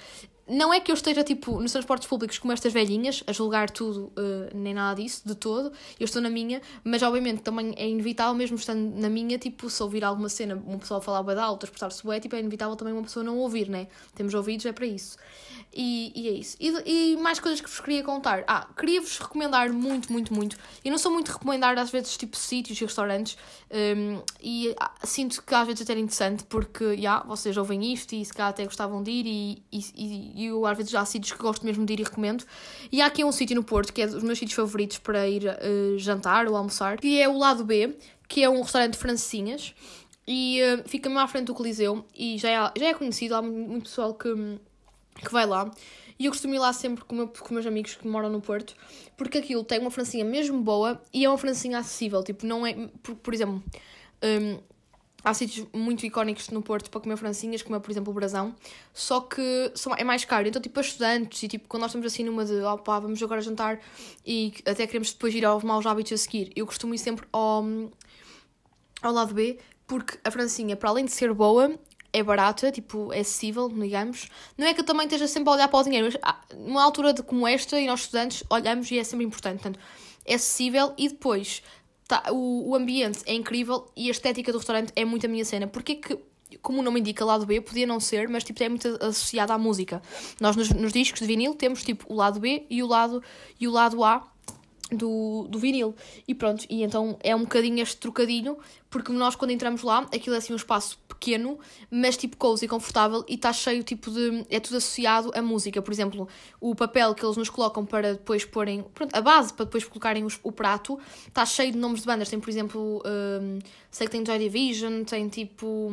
B: não é que eu esteja tipo nos transportes públicos como estas velhinhas a julgar tudo, uh, nem nada disso, de todo. Eu estou na minha, mas obviamente também é inevitável, mesmo estando na minha, tipo, se ouvir alguma cena, uma pessoa falar bem alto, expressar-se bem, tipo, é inevitável também uma pessoa não ouvir, né? Temos ouvidos, é para isso. E, e é isso. E, e, mais coisas que vos queria contar. Ah, queria-vos recomendar muito, muito, muito. Eu não sou muito recomendar às vezes tipo sítios e restaurantes um, e ah, sinto que às vezes até é interessante porque, já, yeah, vocês ouvem isto e se calhar até gostavam de ir e, e, e, às vezes já há sítios que gosto mesmo de ir e recomendo. E há aqui um sítio no Porto que é dos meus sítios favoritos para ir uh, jantar ou almoçar, que é o Lado B, que é um restaurante de francesinhas e uh, fica mesmo à frente do Coliseu e já é, já é conhecido, há muito pessoal que que vai lá. E eu costumo ir lá sempre com, meu, com meus amigos que moram no Porto, porque aquilo tem uma francinha mesmo boa e é uma francinha acessível. Tipo, não é. Por, por exemplo, um, há sítios muito icónicos no Porto para comer francinhas, como é, por exemplo, o Brasão, só que são, é mais caro. Então, tipo, para estudantes e tipo, quando nós estamos assim numa de, oh pá, vamos agora jantar e até queremos depois ir aos maus hábitos a seguir, eu costumo ir sempre ao, ao lado B, porque a francinha, para além de ser boa, é barata, tipo, é acessível, digamos. Não é que eu também esteja sempre a olhar para o dinheiro, mas ah, numa altura de, como esta, e nós estudantes olhamos e é sempre importante. Portanto, é acessível e depois tá, o, o ambiente é incrível e a estética do restaurante é muito a minha cena. Porque que como o nome indica, lado B podia não ser, mas tipo, é muito associado à música. Nós nos, nos, discos de vinil temos tipo o lado B e o lado, e o lado A do, do vinil. E pronto, e então é um bocadinho este trocadilho, porque nós quando entramos lá, aquilo é assim um espaço pequeno, mas tipo cozy, confortável e está cheio tipo de. é tudo associado à música. Por exemplo, o papel que eles nos colocam para depois porem. Pronto, a base para depois colocarem os, o prato está cheio de nomes de bandas. Tem, por exemplo, um, sei que tem Joy Division, tem tipo.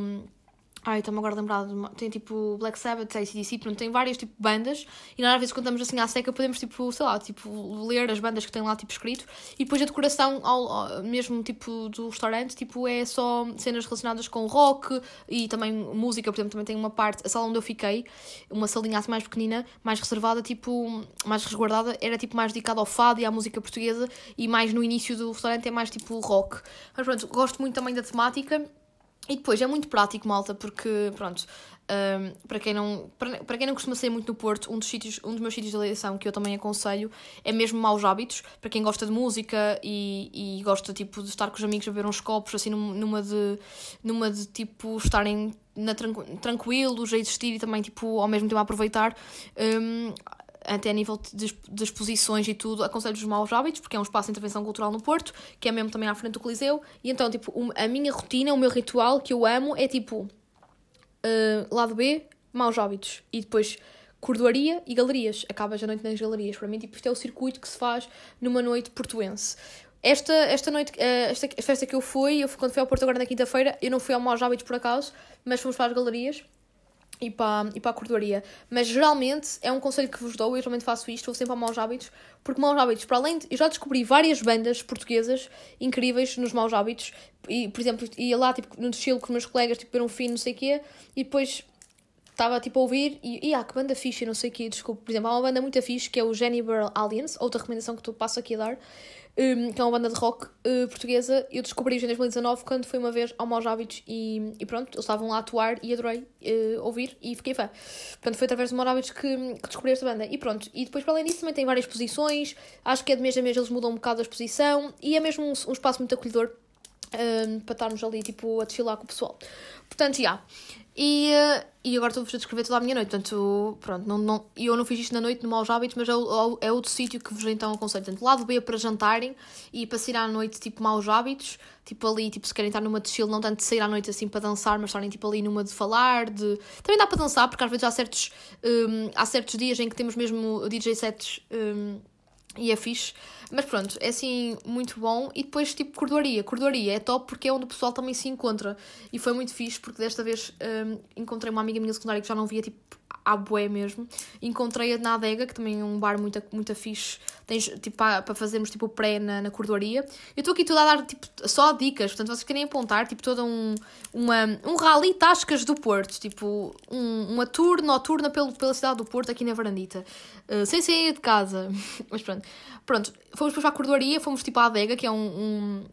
B: Ai, estou-me agora uma... Tem tipo Black Sabbath, ACDC, pronto, tem várias tipo bandas e nós às vezes quando estamos assim à seca podemos tipo, sei lá, tipo ler as bandas que têm lá tipo escrito e depois a decoração ao, ao- mesmo tipo do restaurante tipo é só cenas relacionadas com rock e também música, por exemplo, também tem uma parte, a sala onde eu fiquei, uma salinha assim mais pequenina, mais reservada, tipo, mais resguardada, era tipo mais dedicada ao fado e à música portuguesa e mais no início do restaurante é mais tipo rock. Mas pronto, gosto muito também da temática. E depois é muito prático, malta, porque, pronto, hum, para, quem não, para, para quem não costuma sair muito no Porto, um dos, sítios, um dos meus sítios de eleição que eu também aconselho é mesmo Maus Hábitos, para quem gosta de música e, e gosta, tipo, de estar com os amigos a beber uns copos, assim, num- numa de, numa de tipo, estarem na, tranqu- tranquilos, a existir e também, tipo, ao mesmo tempo a aproveitar. hum, até a nível de, exposições e tudo, aconselho os maus hábitos, porque é um espaço de intervenção cultural no Porto, que é mesmo também à frente do Coliseu. E então, tipo, a minha rotina, o meu ritual que eu amo é tipo uh, lado B, maus hábitos. E depois cordoaria e galerias. Acabas a noite nas galerias. Para mim, tipo, isto é o circuito que se faz numa noite portuense. Esta, esta noite, uh, esta festa que eu fui, eu fui, quando fui ao Porto agora na quinta-feira, eu não fui ao Maus Hábitos por acaso, mas fomos para as galerias e para, e para a cordoaria. Mas geralmente é um conselho que vos dou, eu geralmente faço isto, vou sempre ao Maus Hábitos, porque Maus Hábitos, para além de. Eu já descobri várias bandas portuguesas incríveis nos Maus Hábitos, e por exemplo, ia lá tipo, no desfile com os meus colegas, tipo, ver um fim, não sei o quê, e depois estava tipo a ouvir e, e ah, que banda fixe, não sei o quê, desculpa. Por exemplo, há uma banda muito fixe que é o Jenny Burl Aliens, outra recomendação que tu passo aqui a dar, um, que é uma banda de rock uh, portuguesa. Eu descobri-os em 2019 quando fui uma vez ao Maus Hábitos e, e pronto, eles estavam lá a atuar e adorei uh, ouvir e fiquei fã. Portanto, foi através do Maus Hábitos que, que descobri esta banda. E pronto, e depois para além disso também tem várias posições, acho que é de mês a mês eles mudam um bocado a exposição e é mesmo um, um espaço muito acolhedor um, para estarmos ali tipo a desfilar com o pessoal. Portanto, já. E, uh, e agora estou-vos a descrever toda a minha noite. Portanto, pronto, não, não, eu não fiz isto na noite no Maus Hábitos, mas é, é outro sítio que vos então aconselho. Portanto, lado B para jantarem e para sair à noite, tipo Maus Hábitos. Tipo ali, tipo, se querem estar numa desfile, não tanto de sair à noite assim para dançar, mas estarem tipo ali numa de falar. de Também dá para dançar, porque às vezes há certos, um, há certos dias em que temos mesmo DJ sets. Um, e é fixe. Mas pronto, é assim muito bom. E depois, tipo, cordoaria. Cordoaria é top porque é onde o pessoal também se encontra. E foi muito fixe porque desta vez hum, encontrei uma amiga minha secundária que já não via, tipo, à bué mesmo. Encontrei-a na Adega, que também é um bar muito, muito fixe. Tens, tipo, para, para fazermos, tipo, pré na, na cordoaria. Eu estou aqui toda a dar, tipo, só dicas. Portanto, vocês querem apontar, tipo, todo um, uma, um rally Tascas do Porto. Tipo, um, uma tour noturna pelo, pela cidade do Porto, aqui na Varandita. Uh, sem sair de casa. (laughs) Mas pronto. Pronto, fomos depois para a cordoaria, fomos, tipo, à Adega, que é um... um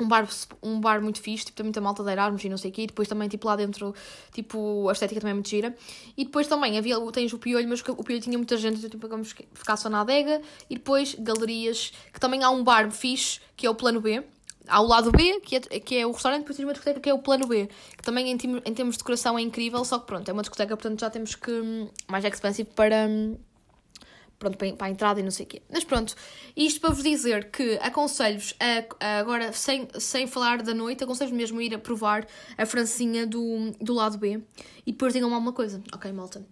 B: um bar, um bar muito fixe, tipo, tem muita malta de Erasmus e não sei o quê, e depois também, tipo, lá dentro, tipo, a estética também é muito gira. E depois também havia, tens o Piolho, mas o Piolho tinha muita gente, então, tipo, vamos ficar só na adega. E depois, galerias, que também há um bar fixe, que é o Plano B. Há o lado B, que é, que é o restaurante, depois tens uma discoteca que é o Plano B, que também em, em termos de decoração é incrível, só que pronto, é uma discoteca, portanto já temos que, hum, mais expensive para... pronto, para, a entrada e não sei o quê. Mas pronto, isto para vos dizer que aconselho-vos, agora sem, sem falar da noite, aconselho-vos mesmo a ir a provar a francinha do, do lado B e depois digam-me alguma coisa, ok, malta?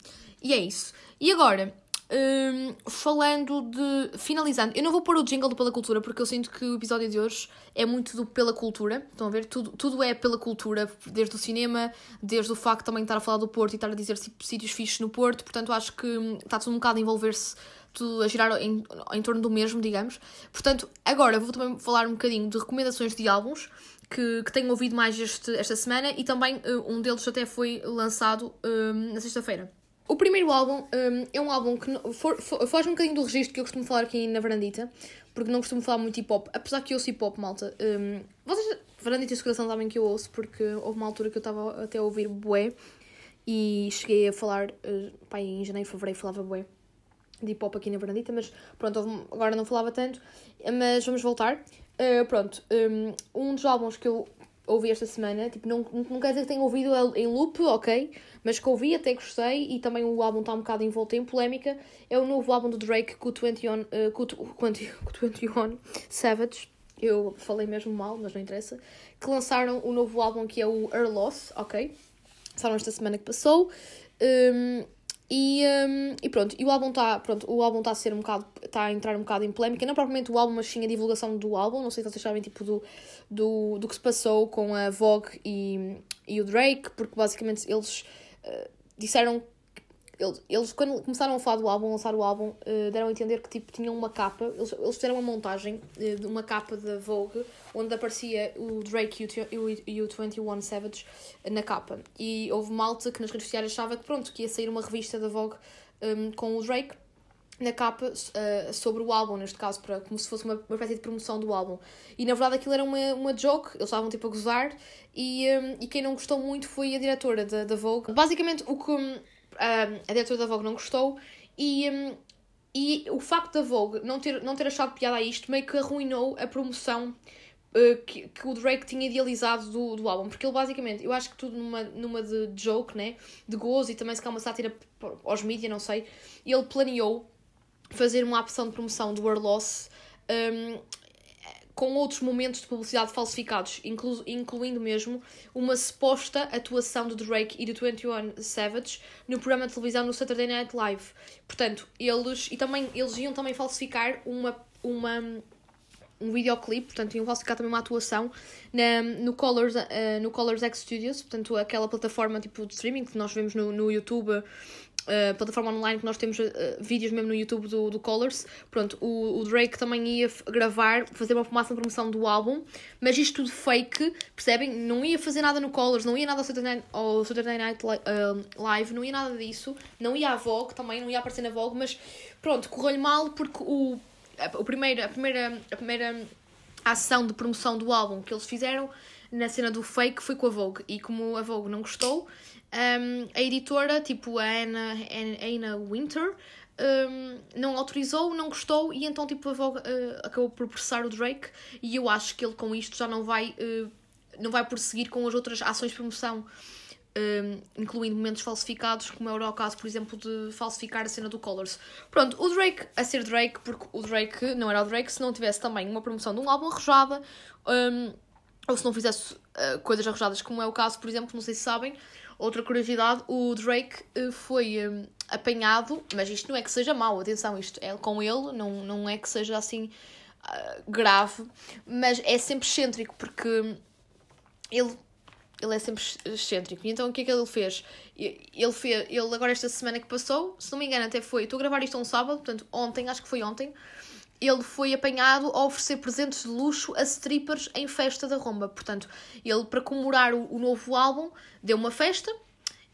B: E é isso. E agora, hum, falando de. Finalizando, eu não vou pôr o jingle do Pela Cultura porque eu sinto que o episódio de hoje é muito do Pela Cultura. Estão a ver? Tudo, tudo é pela cultura, desde o cinema, desde o facto de também estar a falar do Porto e estar a dizer sítios fixos no Porto. Portanto, acho que hum, está tudo um bocado a envolver-se, tudo a girar em, em torno do mesmo, digamos. Portanto, agora vou também falar um bocadinho de recomendações de álbuns que, que tenho ouvido mais este, esta semana e também uh, um deles até foi lançado hum, na sexta-feira. O primeiro álbum hum, é um álbum que for, for, foge um bocadinho do registro que eu costumo falar aqui na Varandita, porque não costumo falar muito hip hop, apesar que eu ouço hip hop, malta. Hum, vocês, Varandita e Coração, sabem que eu ouço, porque houve uma altura que eu estava até a ouvir bué e cheguei a falar, uh, pá, em janeiro, fevereiro, falava bué de hip hop aqui na Varandita, mas pronto, houve- agora não falava tanto, mas vamos voltar. Uh, pronto, um, um dos álbuns que eu ouvi esta semana, tipo, não, não quer dizer que tenha ouvido em loop, ok, mas que ouvi, até gostei, e também o álbum está um bocado envolto em polémica, é o novo álbum do Drake com o 21, uh, tw- com o 20 com o 21 Savage, eu falei mesmo mal, mas não interessa, que lançaram o novo álbum que é o Her Loss, ok, lançaram esta semana que passou, um, e, um, e pronto, e o álbum está o álbum está a ser um bocado, está a entrar um bocado em polémica, não propriamente o álbum, mas sim a divulgação do álbum, não sei se vocês sabem tipo do, do, do que se passou com a Vogue e e o Drake, porque basicamente eles uh, disseram eles, eles, quando começaram a falar do álbum, lançar o álbum, uh, deram a entender que tipo, tinham uma capa, eles, eles fizeram uma montagem uh, de uma capa da Vogue onde aparecia o Drake e o, o 21 Savage na capa. E houve malta que nas redes sociais achava que pronto, que ia sair uma revista da Vogue um, com o Drake na capa uh, sobre o álbum, neste caso, para, como se fosse uma, uma espécie de promoção do álbum. E na verdade aquilo era uma, uma joke, eles estavam tipo a gozar, e, um, e quem não gostou muito foi a diretora da, da Vogue. Basicamente, o que um, a diretora da Vogue não gostou, e, e o facto da Vogue não ter, não ter achado piada a isto meio que arruinou a promoção uh, que, que o Drake tinha idealizado do, do álbum, porque ele basicamente, eu acho que tudo numa, numa de joke, né? De gozo e também se calhar uma sátira aos mídias, não sei, ele planeou fazer uma opção de promoção do World Loss um, com outros momentos de publicidade falsificados, inclu incluindo mesmo uma suposta atuação do Drake e do 21 Savage no programa de televisão no Saturday Night Live. Portanto, eles e também eles iam também falsificar uma uma um videoclipe, portanto iam falsificar também uma atuação na, no, Colors, uh, no Colors X Studios, portanto aquela plataforma tipo de streaming que nós vemos no, no YouTube uh, plataforma online que nós temos uh, vídeos mesmo no YouTube do, do Colors. Pronto, o, o Drake também ia gravar, fazer uma de promoção do álbum, mas isto tudo fake, percebem? Não ia fazer nada no Colors, não ia nada ao Saturday Night, ao Saturday Night uh, Live, não ia nada disso, não ia à Vogue também, não ia aparecer na Vogue, mas pronto, correu-lhe mal porque o, o primeiro, a, primeira, a primeira ação de promoção do álbum que eles fizeram na cena do fake foi com a Vogue e como a Vogue não gostou um, a editora, tipo a Anna, Anna Winter, um, não autorizou, não gostou e então tipo, uh, acabou por processar o Drake e eu acho que ele com isto já não vai, uh, não vai prosseguir com as outras ações de promoção. Um, incluindo momentos falsificados, como era o caso, por exemplo, de falsificar a cena do Colors. Pronto, o Drake a ser Drake, porque o Drake não era o Drake se não tivesse também uma promoção de um álbum arrojada, um, ou se não fizesse uh, coisas arrojadas, como é o caso, por exemplo, não sei se sabem, Outra curiosidade, o Drake eh, foi um, apanhado, mas isto não é que seja mau, atenção, isto é com ele, não, não é que seja assim uh, grave, mas é sempre excêntrico, porque ele, ele é sempre excêntrico. E então o que é que ele fez? Ele fez, ele agora esta semana que passou, se não me engano até foi, estou a gravar isto um sábado, portanto ontem, acho que foi ontem, ele foi apanhado a oferecer presentes de luxo a strippers em festa da Romba. Portanto, ele, para comemorar o, o novo álbum, deu uma festa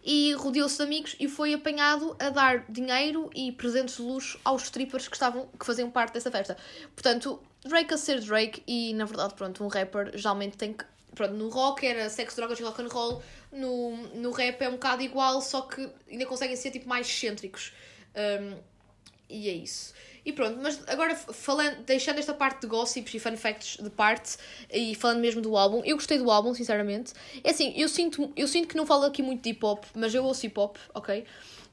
B: e rodeou-se de amigos e foi apanhado a dar dinheiro e presentes de luxo aos strippers que, estavam, que faziam parte dessa festa. Portanto, Drake a ser Drake e, na verdade, pronto, um rapper geralmente tem que... Pronto, no rock era sexo, drogas e rock and roll. No, no rap é um bocado igual, só que ainda conseguem ser, tipo, mais excêntricos. Um, e é isso. E pronto, mas agora falando, deixando esta parte de gossips e fun facts de parte e falando mesmo do álbum, eu gostei do álbum, sinceramente. É assim, eu sinto, eu sinto que não falo aqui muito de hip hop, mas eu ouço hip hop, ok?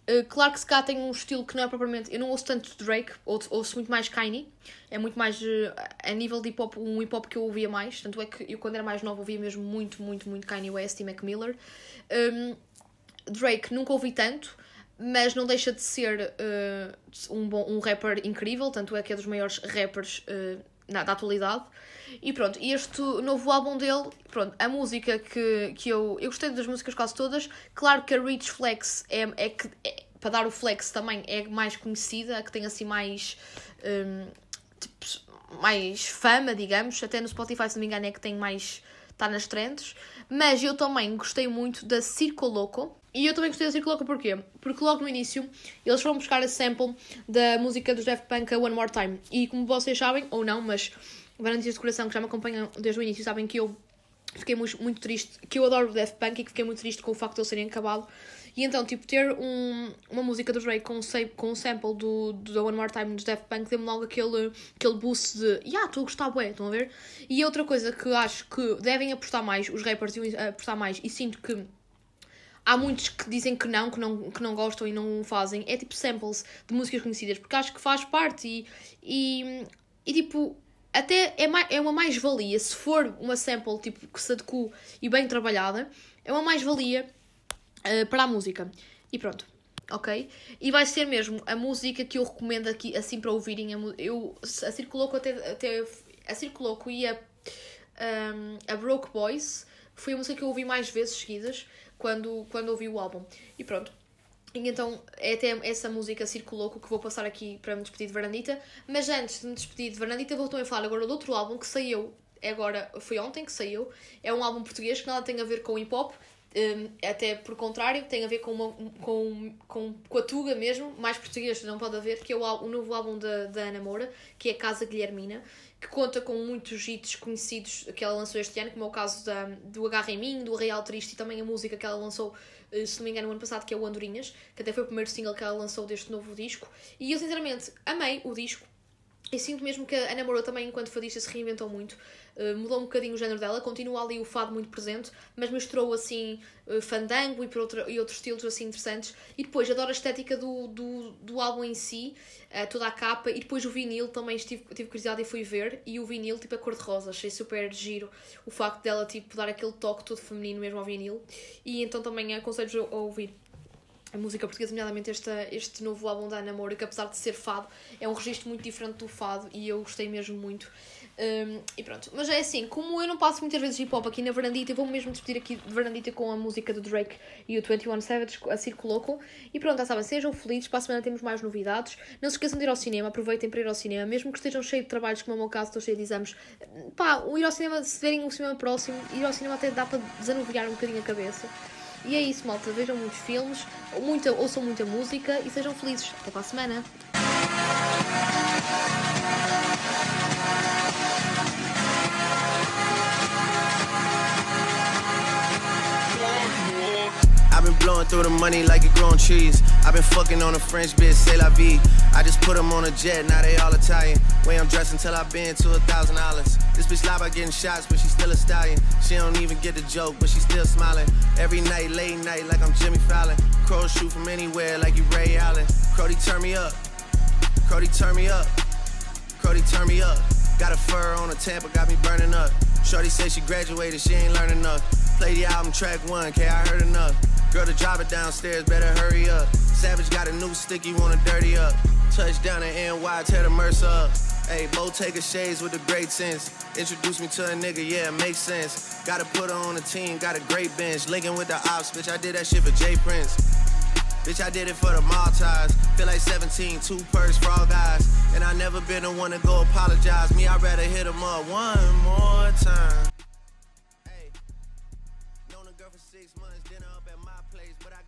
B: Uh, claro que se cá tem um estilo que não é propriamente. Eu não ouço tanto Drake, ouço, ouço muito mais Kanye. É muito mais. Uh, a nível de hip hop, um hip hop que eu ouvia mais. Tanto é que eu, quando era mais nova, ouvia mesmo muito, muito, muito Kanye West e Mac Miller. Um, Drake nunca ouvi tanto mas não deixa de ser uh, um, bom, um rapper incrível, tanto é que é dos maiores rappers uh, na, da atualidade. E pronto, este novo álbum dele, pronto, a música que, que eu. Eu gostei das músicas quase todas. Claro que a Rich Flex é, é que. É, para dar o flex também é mais conhecida, que tem assim mais. Um, tipo, mais fama, digamos. Até no Spotify, se não me engano, é que tem mais. está nas trends. Mas eu também gostei muito da Circo Loco e eu também gostei da Circle porquê? Porque logo no início eles foram buscar a sample da música dos Daft Punk One More Time. E como vocês sabem, ou não, mas garantias de coração que já me acompanham desde o início sabem que eu fiquei muito, muito triste, que eu adoro o Daft Punk e que fiquei muito triste com o facto de eles serem acabado. E então, tipo, ter um, uma música do Drake com, com um sample do, do One More Time dos Daft Punk deu-me logo aquele, aquele boost de, yeah, estou a gostar, bué, estão a ver? E outra coisa que acho que devem apostar mais, os rappers devem apostar mais, e sinto que há muitos que dizem que não, que não, que não gostam e não fazem. É tipo samples de músicas conhecidas, porque acho que faz parte e, e, e tipo, até é, mais, é uma mais-valia se for uma sample tipo que se adequa e bem trabalhada, é uma mais-valia uh, para a música. E pronto, ok? E vai ser mesmo a música que eu recomendo aqui, assim para ouvirem. Eu, a Circuloco até, até a Circuloco e a, um, a Broke Boys foi a música que eu ouvi mais vezes seguidas quando, quando ouvi o álbum. E pronto. E então é até essa música circulou que vou passar aqui para me despedir de Varandita. Mas antes de me despedir de Varandita, vou também falar agora do outro álbum que saiu agora, foi ontem que saiu. É um álbum português que nada tem a ver com hip hop, um, até por contrário, tem a ver com, uma, com, com, com a Tuga mesmo, mais português não pode haver, que é o, o novo álbum da, da Ana Moura, que é Casa Guilhermina, que conta com muitos hits conhecidos que ela lançou este ano, como é o caso da, do Agarra em Mim, do Real Triste e também a música que ela lançou, eh, se não me engano, no ano passado, que é o Andorinhas, que até foi o primeiro single que ela lançou deste novo disco. E eu, sinceramente, amei o disco. E sinto mesmo que a Ana Moura também, enquanto fadista, se reinventou muito. Uh, mudou um bocadinho o género dela, continua ali o fado muito presente, mas misturou assim uh, fandango e, por outra, e outros estilos assim interessantes. E depois adoro a estética do, do, do álbum em si, uh, toda a capa. E depois o vinil também estive, tive curiosidade e fui ver. E o vinil, tipo a cor-de-rosa, achei super giro o facto dela tipo, dar aquele toque todo feminino mesmo ao vinil. E então também aconselho-vos a ouvir a música portuguesa, nomeadamente este, este novo álbum da Ana Moura, que apesar de ser fado, é um registro muito diferente do fado e eu gostei mesmo muito. Um, e pronto, mas é assim, como eu não passo muitas vezes hip hop aqui na Varandita, eu vou mesmo despedir aqui de Varandita com a música do Drake e o 21 Savage, a Circuloco. E pronto, já sabem, sejam felizes, para a semana temos mais novidades. Não se esqueçam de ir ao cinema, aproveitem para ir ao cinema, mesmo que estejam cheios de trabalhos, como é o meu caso, estou cheio de exames. Pá, o ir ao cinema, se verem o cinema próximo, ir ao cinema até dá para desanuviar um bocadinho a cabeça. E é isso, malta. Vejam muitos filmes, muita, ouçam muita música e sejam felizes. Até para a semana.
A: Blowing through the money like it growing trees. I've been fucking on a French bitch, say la vie. I just put them on a jet, now they all Italian. Way I'm dressed until I've been to a thousand dollars. This bitch lie by getting shots, but she still a stallion. She don't even get the joke, but she still smiling. Every night, late night, like I'm Jimmy Fallon. Crows shoot from anywhere, like you Ray Allen. Crody, turn me up. Crody, turn me up. Crody, turn me up. Got a fur on a Tampa, got me burning up. Shorty say she graduated, she ain't learning enough. Play the album track one, K, I heard enough. Girl, to drive it downstairs, better hurry up. Savage got a new stick, you wanna dirty up. Touchdown in NY, tear the Mercer up. Hey, Bo take a shades with a great sense. Introduce me to a nigga, yeah, it makes sense. Gotta put her on a team, got a great bench. Linking with the ops, bitch, I did that shit for Jay Prince. Bitch, I did it for the Maltese. Feel like 17, two purse all guys. And I never been the one to go apologize. Me, I'd rather hit them up one more time.